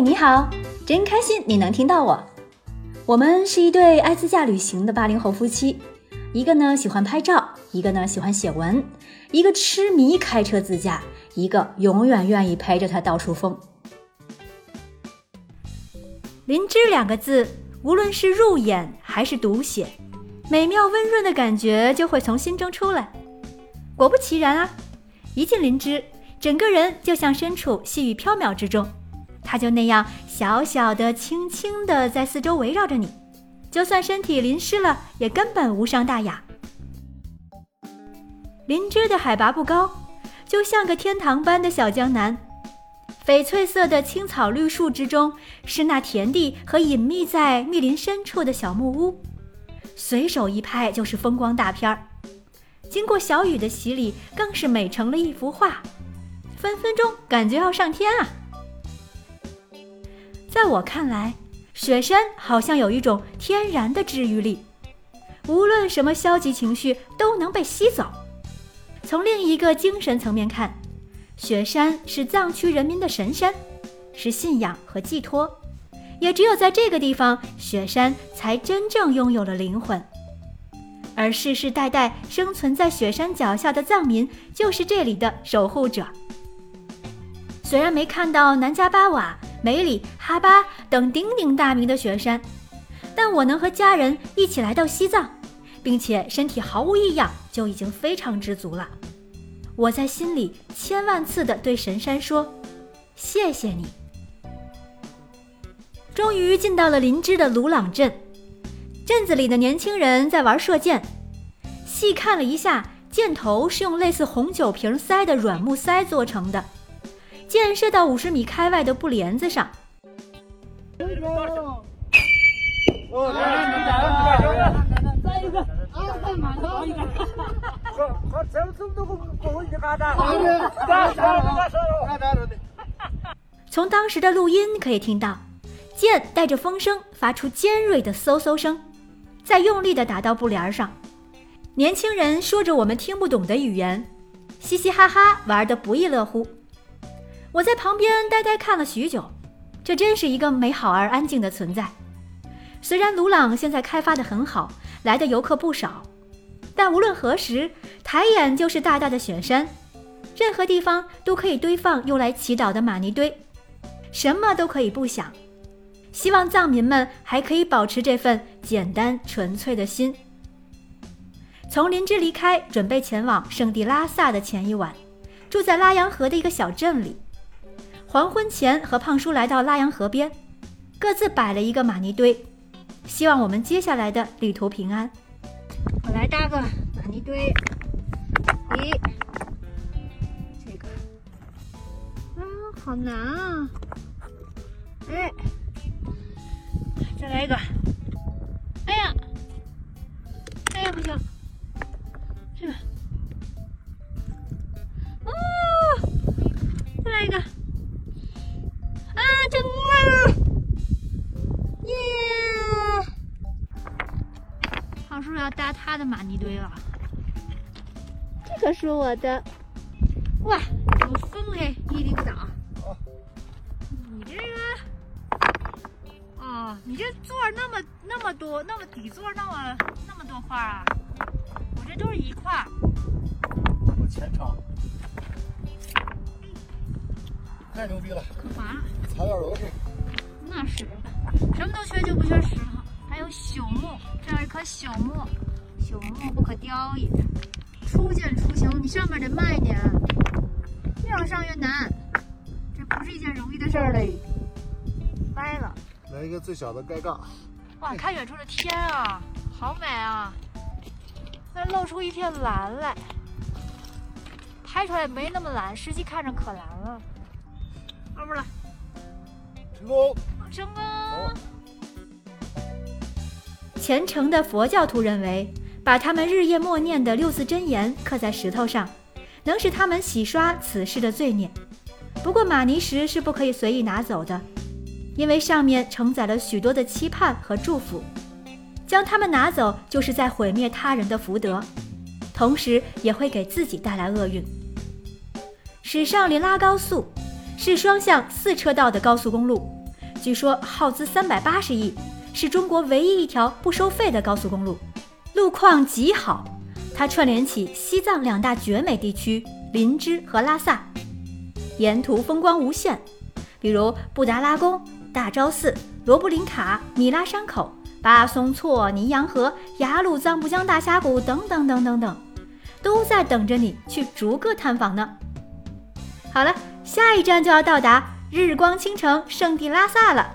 你好，真开心你能听到我。我们是一对爱自驾旅行的八零后夫妻，一个呢喜欢拍照，一个呢喜欢写文，一个痴迷开车自驾，一个永远愿意陪着他到处疯。灵芝两个字，无论是入眼还是读写，美妙温润的感觉就会从心中出来。果不其然啊，一进灵芝，整个人就像身处细雨飘渺之中。它就那样小小的、轻轻的在四周围绕着你，就算身体淋湿了，也根本无伤大雅。林芝的海拔不高，就像个天堂般的小江南。翡翠色的青草绿树之中，是那田地和隐秘在密林深处的小木屋，随手一拍就是风光大片儿。经过小雨的洗礼，更是美成了一幅画，分分钟感觉要上天啊！在我看来，雪山好像有一种天然的治愈力，无论什么消极情绪都能被吸走。从另一个精神层面看，雪山是藏区人民的神山，是信仰和寄托。也只有在这个地方，雪山才真正拥有了灵魂。而世世代代生存在雪山脚下的藏民，就是这里的守护者。虽然没看到南迦巴瓦。梅里、哈巴等鼎鼎大名的雪山，但我能和家人一起来到西藏，并且身体毫无异样，就已经非常知足了。我在心里千万次的对神山说：“谢谢你。”终于进到了林芝的鲁朗镇，镇子里的年轻人在玩射箭。细看了一下，箭头是用类似红酒瓶塞的软木塞做成的。箭射到五十米开外的布帘子上。从当时的录音可以听到，箭带着风声发出尖锐的嗖嗖声，在用力的打到布帘上。年轻人说着我们听不懂的语言，嘻嘻哈哈玩得不亦乐乎。我在旁边呆呆看了许久，这真是一个美好而安静的存在。虽然鲁朗现在开发的很好，来的游客不少，但无论何时，抬眼就是大大的雪山，任何地方都可以堆放用来祈祷的玛尼堆，什么都可以不想。希望藏民们还可以保持这份简单纯粹的心。从林芝离开，准备前往圣地拉萨的前一晚，住在拉洋河的一个小镇里。黄昏前，和胖叔来到拉洋河边，各自摆了一个玛尼堆，希望我们接下来的旅途平安。我来搭个玛尼堆，咦，这个，啊，好难啊！哎，再来一个，的玛尼堆了，这可是我的。哇，有风嘿，一领导。你这个，哦，你这座那么那么多，那么底座那么那么多块啊？我这都是一块。我前场。太牛逼了！可滑了。材料都是。那是，什么都缺就不缺石头，还有朽木，这有一棵朽木，朽木不可雕也。初见雏形，你上面得慢一点，越上越难，这不是一件容易的事儿嘞。歪了。来一个最小的盖杠。哇，看远处的天啊，好美啊！那露出一片蓝来，拍出来没那么蓝，实际看着可蓝了。二步了，成功，成功。虔诚的佛教徒认为，把他们日夜默念的六字真言刻在石头上，能使他们洗刷此世的罪孽。不过，玛尼石是不可以随意拿走的，因为上面承载了许多的期盼和祝福。将他们拿走，就是在毁灭他人的福德，同时也会给自己带来厄运。史上林拉高速。是双向四车道的高速公路，据说耗资三百八十亿，是中国唯一一条不收费的高速公路，路况极好。它串联起西藏两大绝美地区林芝和拉萨，沿途风光无限，比如布达拉宫、大昭寺、罗布林卡、米拉山口、巴松措、尼洋河、雅鲁藏布江大峡谷等等等等等，都在等着你去逐个探访呢。好了，下一站就要到达日光倾城圣地拉萨了。